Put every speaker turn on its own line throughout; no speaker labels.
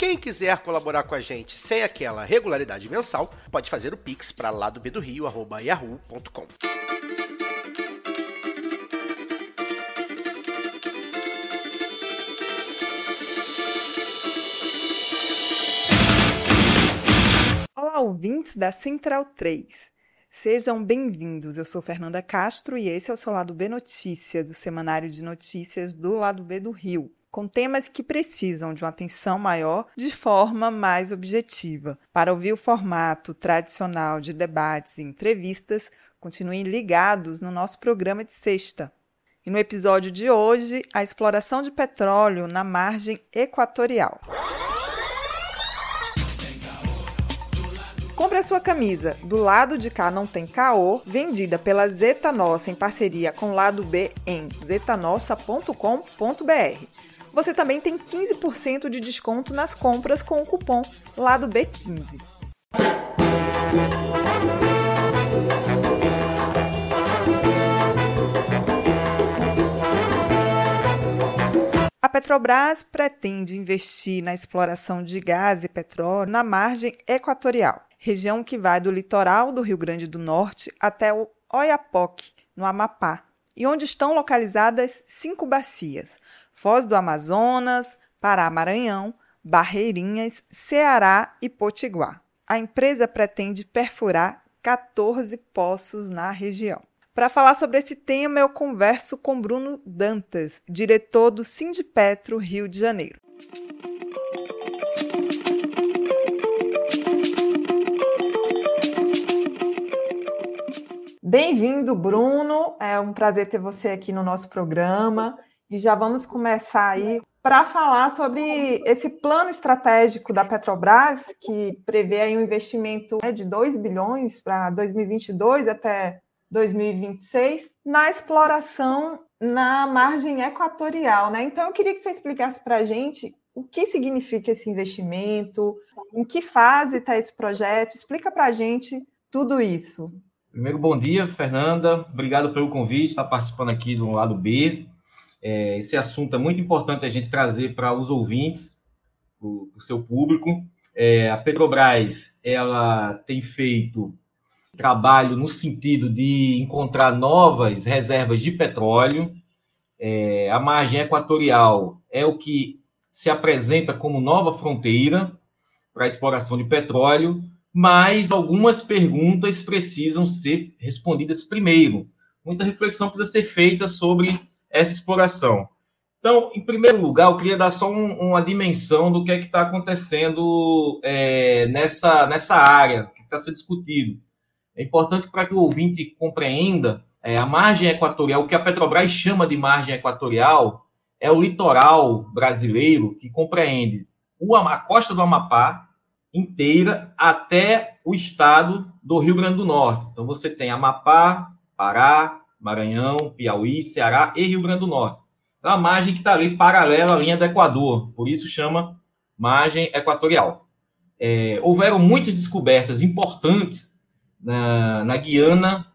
Quem quiser colaborar com a gente sem aquela regularidade mensal, pode fazer o pix para lá do yahoo.com.
Olá, ouvintes da Central 3. Sejam bem-vindos. Eu sou Fernanda Castro e esse é o seu Lado B Notícias, do semanário de notícias do Lado B do Rio com temas que precisam de uma atenção maior de forma mais objetiva. Para ouvir o formato tradicional de debates e entrevistas, continuem ligados no nosso programa de sexta. E no episódio de hoje, a exploração de petróleo na margem equatorial. Compre a sua camisa Do Lado de Cá Não Tem Caô, vendida pela Zeta Nossa em parceria com o Lado B em zetanossa.com.br. Você também tem 15% de desconto nas compras com o cupom lado B15. A Petrobras pretende investir na exploração de gás e petróleo na margem equatorial, região que vai do litoral do Rio Grande do Norte até o Oiapoque, no Amapá, e onde estão localizadas cinco bacias: Foz do Amazonas, Pará-Maranhão, Barreirinhas, Ceará e Potiguar. A empresa pretende perfurar 14 poços na região. Para falar sobre esse tema, eu converso com Bruno Dantas, diretor do Sindipetro Rio de Janeiro. Bem-vindo, Bruno. É um prazer ter você aqui no nosso programa. E já vamos começar aí para falar sobre esse plano estratégico da Petrobras, que prevê aí um investimento né, de 2 bilhões para 2022 até 2026 na exploração na margem equatorial. Né? Então, eu queria que você explicasse para a gente o que significa esse investimento, em que fase está esse projeto. Explica para a gente tudo isso.
Primeiro, bom dia, Fernanda. Obrigado pelo convite, estar participando aqui do lado B. É, esse assunto é muito importante a gente trazer para os ouvintes, para o seu público. É, a Petrobras ela tem feito trabalho no sentido de encontrar novas reservas de petróleo. É, a margem equatorial é o que se apresenta como nova fronteira para a exploração de petróleo, mas algumas perguntas precisam ser respondidas primeiro. Muita reflexão precisa ser feita sobre essa exploração. Então, em primeiro lugar, eu queria dar só um, uma dimensão do que é que está acontecendo é, nessa, nessa área que está sendo discutido. É importante para que o ouvinte compreenda é, a margem equatorial, o que a Petrobras chama de margem equatorial, é o litoral brasileiro que compreende o, a costa do Amapá inteira até o estado do Rio Grande do Norte. Então, você tem Amapá, Pará, Maranhão, Piauí, Ceará e Rio Grande do Norte. É uma margem que está ali paralela à linha do Equador, por isso chama margem equatorial. É, houveram muitas descobertas importantes na, na, Guiana,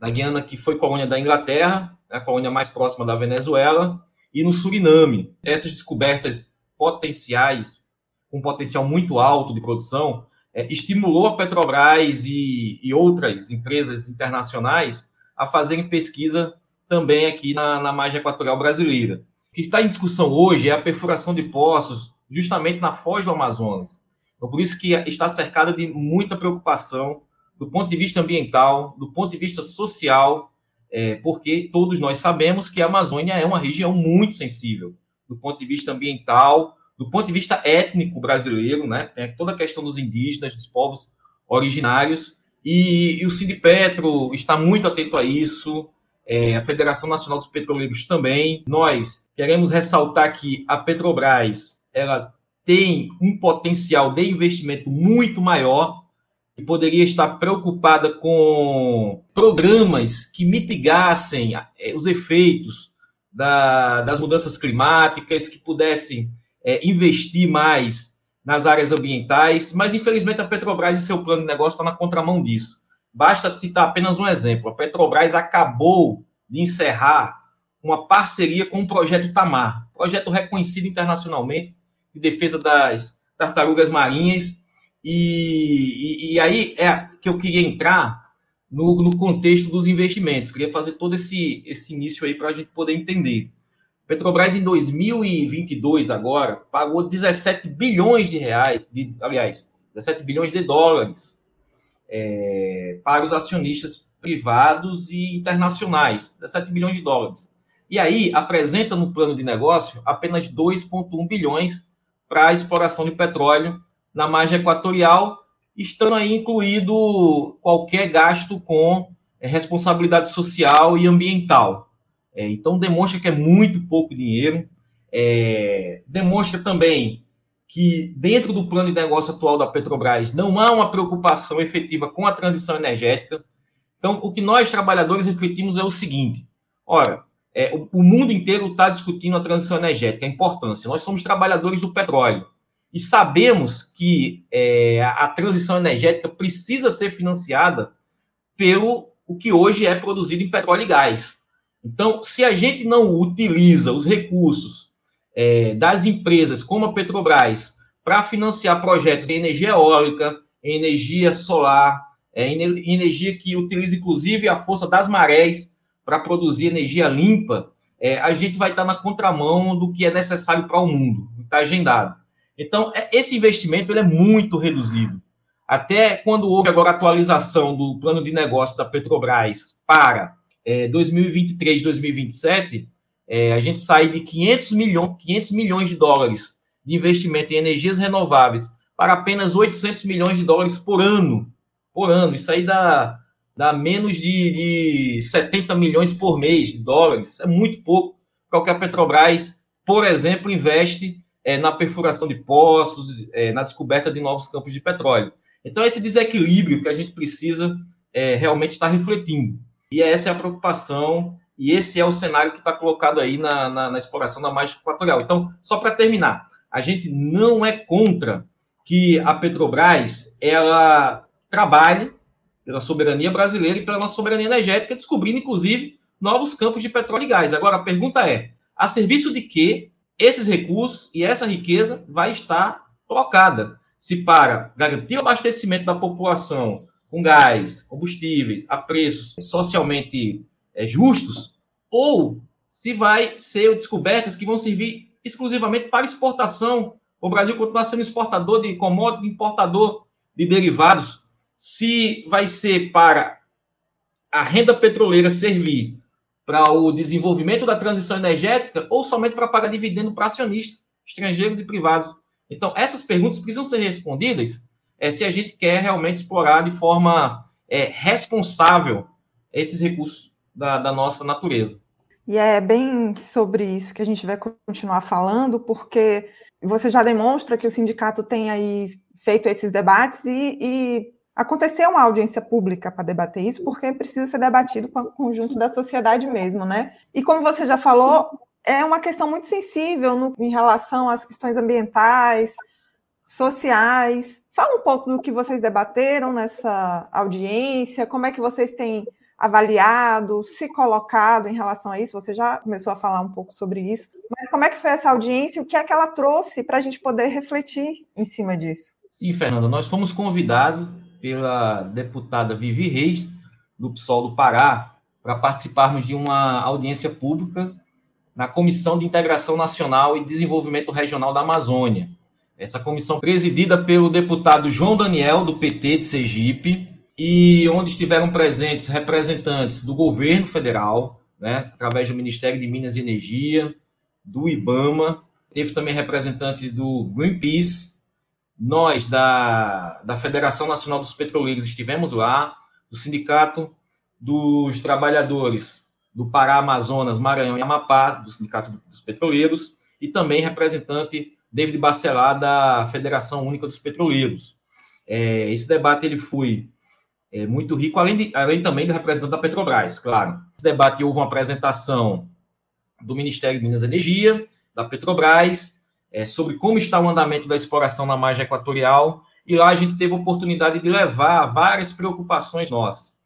na Guiana que foi colônia da Inglaterra, a colônia mais próxima da Venezuela, e no Suriname. Essas descobertas potenciais, com potencial muito alto de produção, é, estimulou a Petrobras e, e outras empresas internacionais a fazerem pesquisa também aqui na, na margem equatorial brasileira. O que está em discussão hoje é a perfuração de poços justamente na foz do Amazonas. Então, por isso que está cercada de muita preocupação do ponto de vista ambiental, do ponto de vista social, é, porque todos nós sabemos que a Amazônia é uma região muito sensível do ponto de vista ambiental, do ponto de vista étnico brasileiro, né? Tem toda a questão dos indígenas, dos povos originários, e, e o Sindipetro está muito atento a isso, é, a Federação Nacional dos Petroleiros também. Nós queremos ressaltar que a Petrobras ela tem um potencial de investimento muito maior e poderia estar preocupada com programas que mitigassem eh, os efeitos da, das mudanças climáticas, que pudessem é, investir mais nas áreas ambientais, mas infelizmente a Petrobras e seu plano de negócio está na contramão disso. Basta citar apenas um exemplo: a Petrobras acabou de encerrar uma parceria com o projeto Tamar, projeto reconhecido internacionalmente de defesa das tartarugas marinhas e, e, e, aí é que eu queria entrar no, no, contexto dos investimentos. Queria fazer todo esse, esse início aí para a gente poder entender. Petrobras, em 2022, agora, pagou 17 bilhões de reais, de, aliás, 17 bilhões de dólares é, para os acionistas privados e internacionais, 17 bilhões de dólares. E aí apresenta no plano de negócio apenas 2,1 bilhões para a exploração de petróleo na margem equatorial, estando aí incluído qualquer gasto com é, responsabilidade social e ambiental. É, então, demonstra que é muito pouco dinheiro, é, demonstra também que, dentro do plano de negócio atual da Petrobras, não há uma preocupação efetiva com a transição energética. Então, o que nós, trabalhadores, refletimos é o seguinte: ora, é, o, o mundo inteiro está discutindo a transição energética, a importância. Nós somos trabalhadores do petróleo e sabemos que é, a transição energética precisa ser financiada pelo o que hoje é produzido em petróleo e gás. Então, se a gente não utiliza os recursos é, das empresas como a Petrobras para financiar projetos em energia eólica, em energia solar, é, em energia que utiliza inclusive a força das marés para produzir energia limpa, é, a gente vai estar na contramão do que é necessário para o mundo, está agendado. Então, é, esse investimento ele é muito reduzido. Até quando houve agora a atualização do plano de negócio da Petrobras para é, 2023, 2027, é, a gente sai de 500, milhões, 500 milhões de dólares de investimento em energias renováveis para apenas 800 milhões de dólares por ano. Por ano. Isso aí dá, dá menos de, de 70 milhões por mês de dólares. É muito pouco a Petrobras, por exemplo, investe é, na perfuração de poços, é, na descoberta de novos campos de petróleo. Então, esse desequilíbrio que a gente precisa é, realmente estar tá refletindo. E essa é a preocupação, e esse é o cenário que está colocado aí na, na, na, exploração da margem equatorial. Então, só para terminar, a gente não é contra que a Petrobras ela trabalhe pela soberania brasileira e pela nossa soberania energética, descobrindo, inclusive, novos campos de petróleo e gás. Agora, a pergunta é: a serviço de que esses recursos e essa riqueza vai estar colocada. Se para garantir o abastecimento da população com gás, combustíveis, a preços socialmente é, justos, ou se vai ser descobertas que vão servir exclusivamente para exportação. O Brasil continua sendo exportador de commodities, importador de derivados. Se vai ser para a renda petroleira servir para o desenvolvimento da transição energética ou somente para pagar dividendo para acionistas estrangeiros e privados? Então, essas perguntas precisam ser respondidas é, se a gente quer realmente explorar de forma é, responsável esses recursos da, da nossa natureza.
E é bem sobre isso que a gente vai continuar falando, porque você já demonstra que o sindicato tem aí feito esses debates e, e aconteceu uma audiência pública para debater isso, porque precisa ser debatido com o conjunto da sociedade mesmo, né? E como você já falou, é uma questão muito sensível no, em relação às questões ambientais, sociais. Fala um pouco do que vocês debateram nessa audiência, como é que vocês têm avaliado, se colocado em relação a isso. Você já começou a falar um pouco sobre isso, mas como é que foi essa audiência? O que é que ela trouxe para a gente poder refletir em cima disso?
Sim, Fernanda, nós fomos convidados pela deputada Vivi Reis, do PSOL do Pará, para participarmos de uma audiência pública na Comissão de Integração Nacional e Desenvolvimento Regional da Amazônia. Essa comissão presidida pelo deputado João Daniel, do PT de Sergipe, e onde estiveram presentes representantes do governo federal, né, através do Ministério de Minas e Energia, do IBAMA, teve também representantes do Greenpeace, nós, da, da Federação Nacional dos Petroleiros, estivemos lá, do Sindicato dos Trabalhadores do Pará, Amazonas, Maranhão e Amapá, do Sindicato dos Petroleiros, e também representante David Bacelar, da Federação Única dos Petroleiros. É, esse debate ele foi é, muito rico, além, de, além também do representante da Petrobras, claro. Esse debate houve uma apresentação do Ministério de Minas e Energia, da Petrobras, é, sobre como está o andamento da exploração na margem equatorial, e lá a gente teve a oportunidade de levar várias preocupações nossas.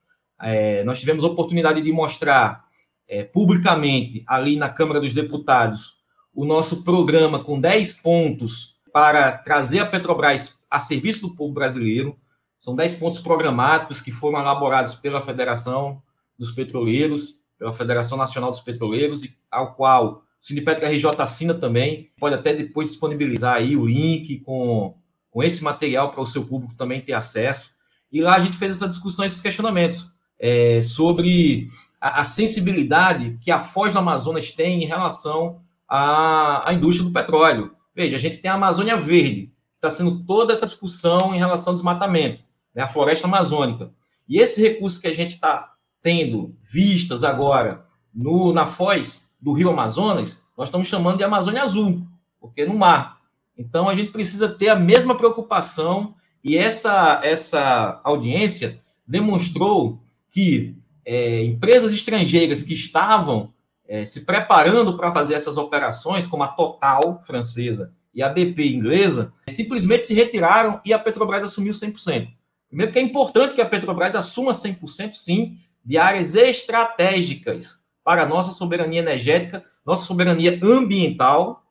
É, nós tivemos a oportunidade de mostrar é, publicamente, ali na Câmara dos Deputados, o nosso programa com 10 pontos para trazer a Petrobras a serviço do povo brasileiro. São 10 pontos programáticos que foram elaborados pela Federação dos Petroleiros, pela Federação Nacional dos Petroleiros, ao qual o Sindipetra RJ assina também. Pode até depois disponibilizar aí o link com, com esse material para o seu público também ter acesso. E lá a gente fez essa discussão, esses questionamentos é, sobre a, a, sensibilidade que a Foz do Amazonas tem em relação à, à indústria do petróleo. Veja, a gente tem a Amazônia Verde, está sendo toda essa discussão em relação ao desmatamento, né, a floresta amazônica. E esse recurso que a gente está tendo vistas agora no, na foz do Rio Amazonas, nós estamos chamando de Amazônia Azul, porque no mar. Então a gente precisa ter a mesma preocupação e essa, essa audiência demonstrou que é, empresas estrangeiras que estavam é, se preparando para fazer essas operações, como a Total francesa e a BP inglesa, simplesmente se retiraram e a Petrobras assumiu 100%. Primeiro que é importante que a Petrobras assuma 100%, sim, de áreas estratégicas para a nossa soberania energética, nossa soberania ambiental,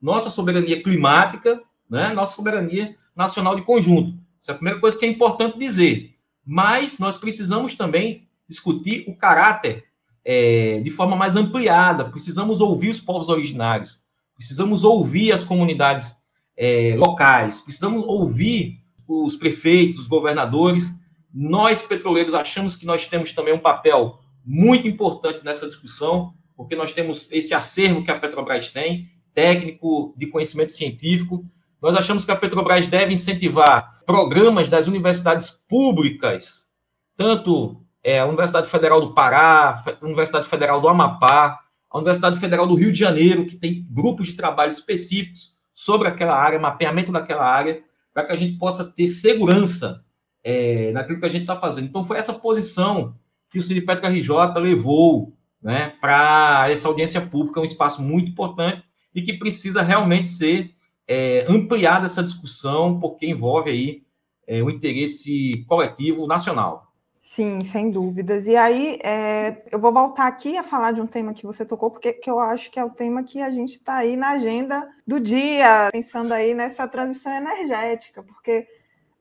nossa soberania climática, né, nossa soberania nacional de conjunto. Essa é a primeira coisa que é importante dizer. Mas nós precisamos também discutir o caráter é, de forma mais ampliada. Precisamos ouvir os povos originários, precisamos ouvir as comunidades é, locais, precisamos ouvir os prefeitos, os governadores. Nós, petroleiros, achamos que nós temos também um papel muito importante nessa discussão, porque nós temos esse acervo que a Petrobras tem, técnico de conhecimento científico. Nós achamos que a Petrobras deve incentivar programas das universidades públicas, tanto é, a Universidade Federal do Pará, a Universidade Federal do Amapá, a Universidade Federal do Rio de Janeiro, que tem grupos de trabalho específicos sobre aquela área, mapeamento daquela área, para que a gente possa ter segurança é, naquilo que a gente está fazendo. Então, foi essa posição que o Sindicato RJ levou né, para essa audiência pública, um espaço muito importante e que precisa realmente ser é, ampliada essa discussão, porque envolve aí é, o interesse coletivo nacional.
Sim, sem dúvidas. E aí, é, eu vou voltar aqui a falar de um tema que você tocou, porque que eu acho que é o tema que a gente está aí na agenda do dia, pensando aí nessa transição energética, porque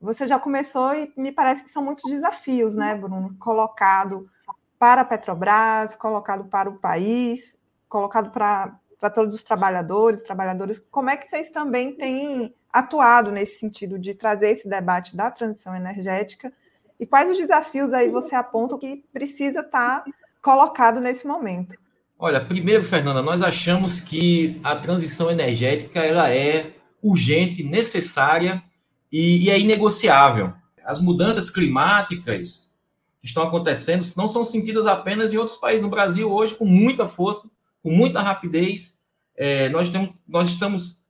você já começou e me parece que são muitos desafios, né, Bruno? Colocado para a Petrobras, colocado para o país, colocado para, para todos os trabalhadores, trabalhadores. Como é que vocês também têm atuado nesse sentido de trazer esse debate da transição energética? E quais os desafios aí você aponta que precisa estar colocado nesse momento?
Olha, primeiro, Fernanda, nós achamos que a transição energética ela é urgente, necessária e, e é inegociável. As mudanças climáticas que estão acontecendo não são sentidas apenas em outros países. No Brasil, hoje, com muita força, com muita rapidez, é, nós, temos, nós estamos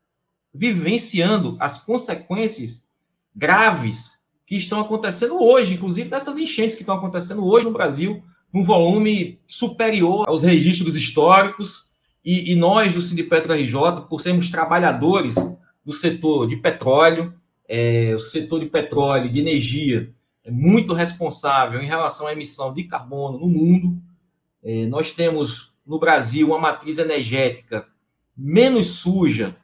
vivenciando as consequências graves que estão acontecendo hoje, inclusive dessas enchentes que estão acontecendo hoje no Brasil, num volume superior aos registros históricos. E, e nós, do Sindipetra RJ, por sermos trabalhadores do setor de petróleo, é, o setor de petróleo, de energia, é muito responsável em relação à emissão de carbono no mundo. É, nós temos no Brasil uma matriz energética menos suja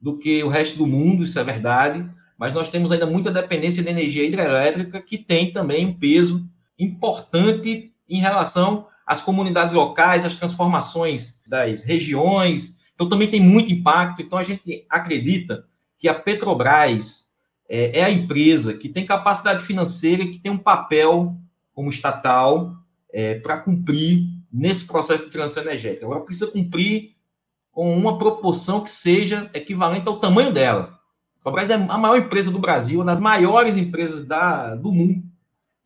do que o resto do mundo, isso é verdade mas nós temos ainda muita dependência de energia hidrelétrica, que tem também um peso importante em relação às comunidades locais, às transformações das regiões. Então, também tem muito impacto. Então, a gente acredita que a Petrobras é, é a empresa que tem capacidade financeira, que tem um papel como estatal é, para cumprir nesse processo de transição energética. Agora, precisa cumprir com uma proporção que seja equivalente ao tamanho dela. A Petrobras é a maior empresa do Brasil, uma das maiores empresas da, do mundo,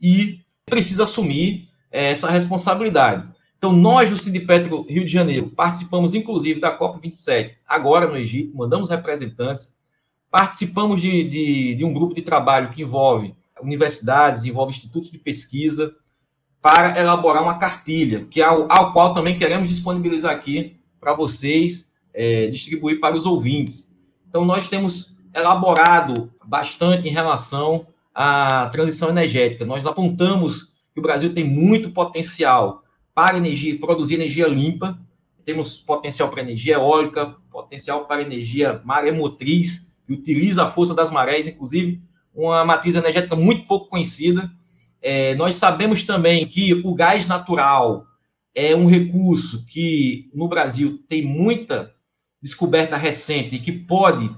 e precisa assumir é, essa responsabilidade. Então, nós do Sindipetro Rio de Janeiro participamos, inclusive, da COP27, agora no Egito, mandamos representantes, participamos de, de, de um grupo de trabalho que envolve universidades, envolve institutos de pesquisa, para elaborar uma cartilha, que é ao, ao qual também queremos disponibilizar aqui para vocês, é, distribuir para os ouvintes. Então, nós temos elaborado bastante em relação à transição energética. Nós apontamos que o Brasil tem muito potencial para energia, produzir energia limpa. Temos potencial para energia eólica, potencial para energia maremotriz, que utiliza a força das marés, inclusive uma matriz energética muito pouco conhecida. É, nós sabemos também que o gás natural é um recurso que no Brasil tem muita descoberta recente e que pode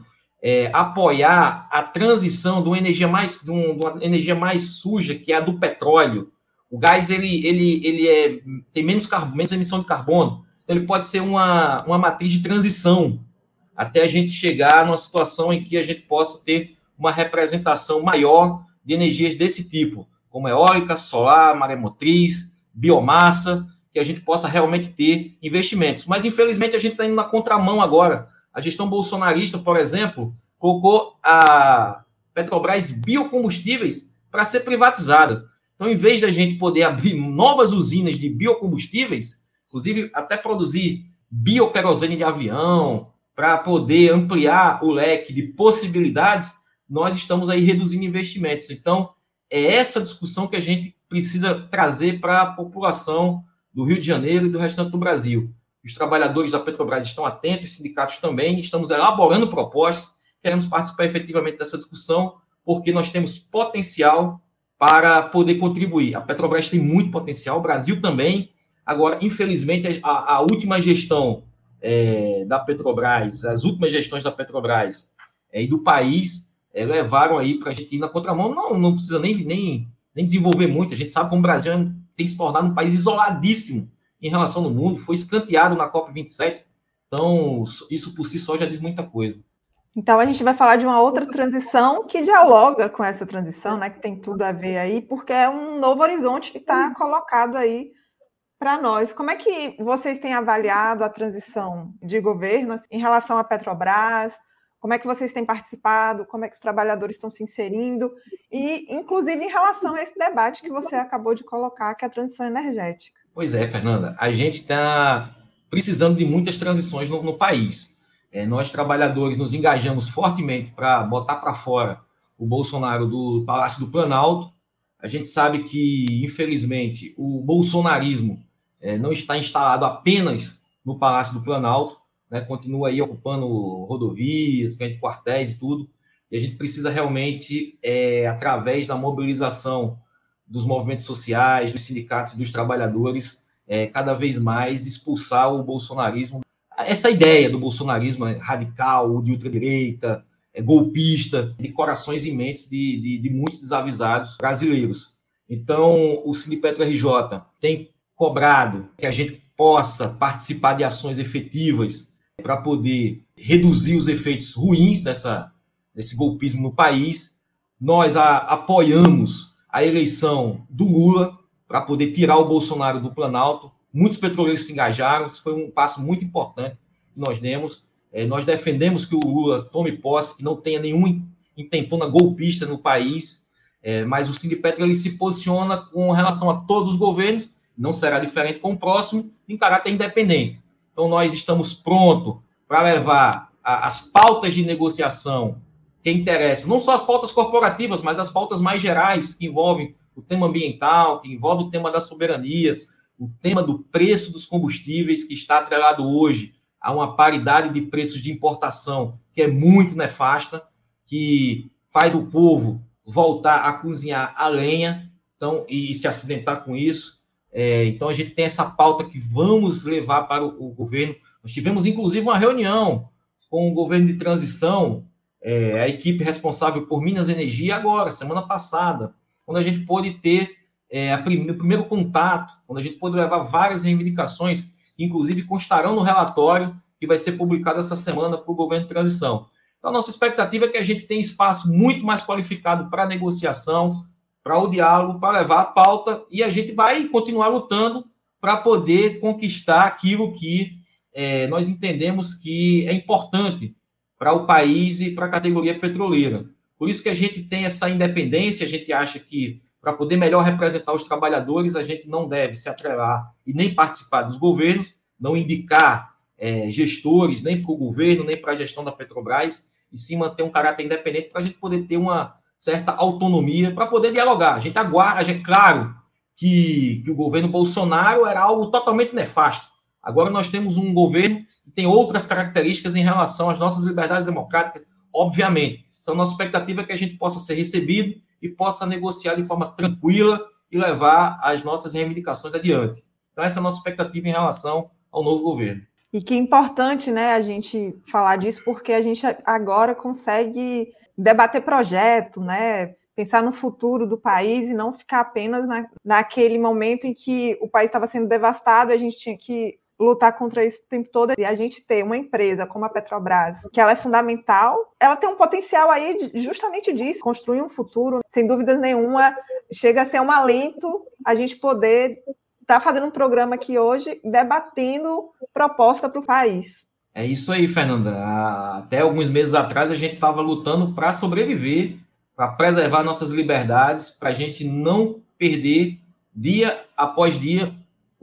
é, apoiar a transição de uma energia mais de, de, uma energia mais suja que é a do petróleo. O gás ele, ele, ele é, tem menos, carbono, menos emissão de carbono, ele pode ser uma, uma matriz de transição até a gente chegar numa situação em que a gente possa ter uma representação maior de energias desse tipo, como eólica, solar, maremotriz, biomassa, que a gente possa realmente ter investimentos. Mas, infelizmente, a gente está indo na contramão agora. A gestão bolsonarista, por exemplo, colocou a Petrobras biocombustíveis para ser privatizada. Então, em vez da gente poder abrir novas usinas de biocombustíveis, inclusive até produzir bioquerosene de avião, para poder ampliar o leque de possibilidades, nós estamos aí reduzindo investimentos. Então, é essa discussão que a gente precisa trazer para a população do Rio de Janeiro e do restante do Brasil. Os trabalhadores da Petrobras estão atentos, os sindicatos também, estamos elaborando propostas, queremos participar efetivamente dessa discussão, porque nós temos potencial para poder contribuir. A Petrobras tem muito potencial, o Brasil também. Agora, infelizmente, a, a última gestão é, da Petrobras, as últimas gestões da Petrobras é, e do país é, levaram aí para a gente ir na contramão. Não, não precisa nem, nem, nem desenvolver muito. A gente sabe como o Brasil é tem se tornado um país isoladíssimo em relação ao mundo, foi escanteado na COP27. Então, isso por si só já diz muita coisa.
Então, a gente vai falar de uma outra transição que dialoga com essa transição, né, que tem tudo a ver aí, porque é um novo horizonte que está colocado aí para nós. Como é que vocês têm avaliado a transição de governo em relação à Petrobras? como é que vocês têm participado, como é que os trabalhadores estão se inserindo, e inclusive em relação a esse debate que você acabou de colocar, que é a transição energética.
Pois é, Fernanda, a gente está precisando de muitas transições no, no país. É, nós, trabalhadores, nos engajamos fortemente para botar para fora o Bolsonaro do Palácio do Planalto. A gente sabe que, infelizmente, o bolsonarismo é, não está instalado apenas no Palácio do Planalto, né, continua aí ocupando rodovias, quartéis e tudo, e a gente precisa realmente, é, através da mobilização dos movimentos sociais, dos sindicatos dos trabalhadores, é, cada vez mais expulsar o bolsonarismo. Essa ideia do bolsonarismo radical, de ultradireita, é, golpista, de corações e mentes de, de, de muitos desavisados brasileiros. Então, o Sindipetro RJ tem cobrado que a gente possa participar de ações efetivas para poder reduzir os efeitos ruins dessa, desse golpismo no país. Nós a, apoiamos a eleição do Lula para poder tirar o Bolsonaro do Planalto. Muitos petroleiros se engajaram, isso foi um passo muito importante que nós demos. É, nós defendemos que o Lula tome posse, que não tenha nenhuma intentona golpista no país, é, mas o Sindipetro ele se posiciona com relação a todos os governos, não será diferente com o próximo, em caráter independente. Então, nós estamos prontos para levar a, as pautas de negociação que interessam, não só as pautas corporativas, mas as pautas mais gerais, que envolvem o tema ambiental, que envolve o tema da soberania, o tema do preço dos combustíveis, que está atrelado hoje a uma paridade de preços de importação que é muito nefasta, que faz o povo voltar a cozinhar a lenha então, e se acidentar com isso. É, então, a gente tem essa pauta que vamos levar para o, o, governo. Nós tivemos, inclusive, uma reunião com o governo de transição, é, a equipe responsável por Minas Energia, agora, semana passada, quando a gente pôde ter é, o primeiro contato, quando a gente pôde levar várias reivindicações, que, inclusive, constarão no relatório que vai ser publicado essa semana para o governo de transição. Então, a nossa expectativa é que a gente tenha espaço muito mais qualificado para negociação, para o diálogo, para levar a pauta, e a gente vai continuar lutando para poder conquistar aquilo que é, nós entendemos que é importante para o país e para a categoria petroleira. Por isso que a gente tem essa independência, a gente acha que para poder melhor representar os trabalhadores, a gente não deve se atrelar e nem participar dos governos, não indicar é, gestores nem para o governo, nem para a gestão da Petrobras, e sim manter um caráter independente para a gente poder ter uma certa autonomia, para poder dialogar. A gente aguarda, gente, claro que, que o governo Bolsonaro era algo totalmente nefasto. Agora nós temos um governo tem outras características em relação às nossas liberdades democráticas, obviamente. Então, nossa expectativa é que a gente possa ser recebido e possa negociar de forma tranquila e levar as nossas reivindicações adiante. Então, essa é a nossa expectativa em relação ao novo governo.
E que é importante, né, a gente falar disso, porque a gente agora consegue debater projeto, né, pensar no futuro do país e não ficar apenas na, naquele momento em que o país estava sendo devastado e a gente tinha que lutar contra isso o tempo todo. E a gente ter uma empresa como a Petrobras, que ela é fundamental, ela tem um potencial aí justamente disso, construir um futuro, sem dúvidas nenhuma, chega a ser um alento a gente poder estar tá fazendo um programa aqui hoje debatendo proposta para o país.
É isso aí, Fernanda. Até alguns meses atrás a gente estava lutando para sobreviver, para preservar nossas liberdades, para a gente não perder dia após dia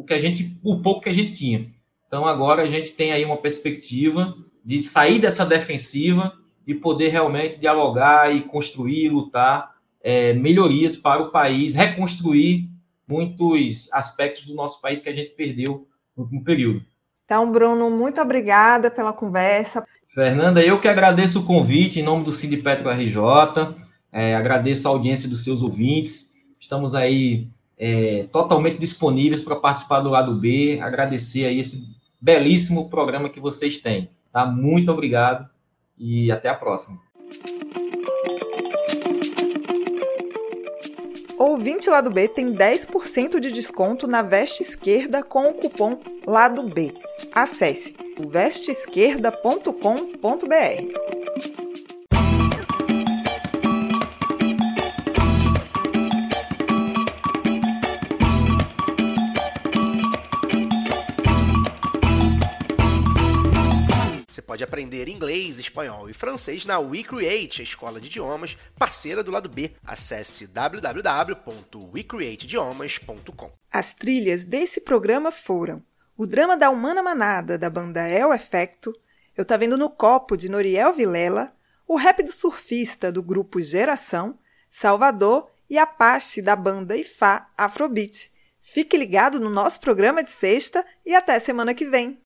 o que a gente, o pouco que a gente tinha. Então agora a gente tem aí uma perspectiva de sair dessa defensiva e poder realmente dialogar e construir, lutar é, melhorias para o país, reconstruir muitos aspectos do nosso país que a gente perdeu no último período.
Então, Bruno, muito obrigada pela conversa.
Fernanda, eu que agradeço o convite em nome do Sindipetro RJ, é, agradeço a audiência dos seus ouvintes. Estamos aí é, totalmente disponíveis para participar do lado B. Agradecer aí esse belíssimo programa que vocês têm. Tá? Muito obrigado e até a próxima.
Ouvinte Lado B tem 10% de desconto na veste esquerda com o cupom Lado B. Acesse vesteesquerda.com.br.
pode aprender inglês, espanhol e francês na WeCreate, a escola de idiomas parceira do lado B. Acesse www.wecreateidiomas.com.
As trilhas desse programa foram o drama da Humana Manada, da banda El Efecto, Eu Tá Vendo no Copo, de Noriel Vilela, o rap do surfista, do grupo Geração, Salvador e Apache, da banda Ifá Afrobeat. Fique ligado no nosso programa de sexta e até semana que vem.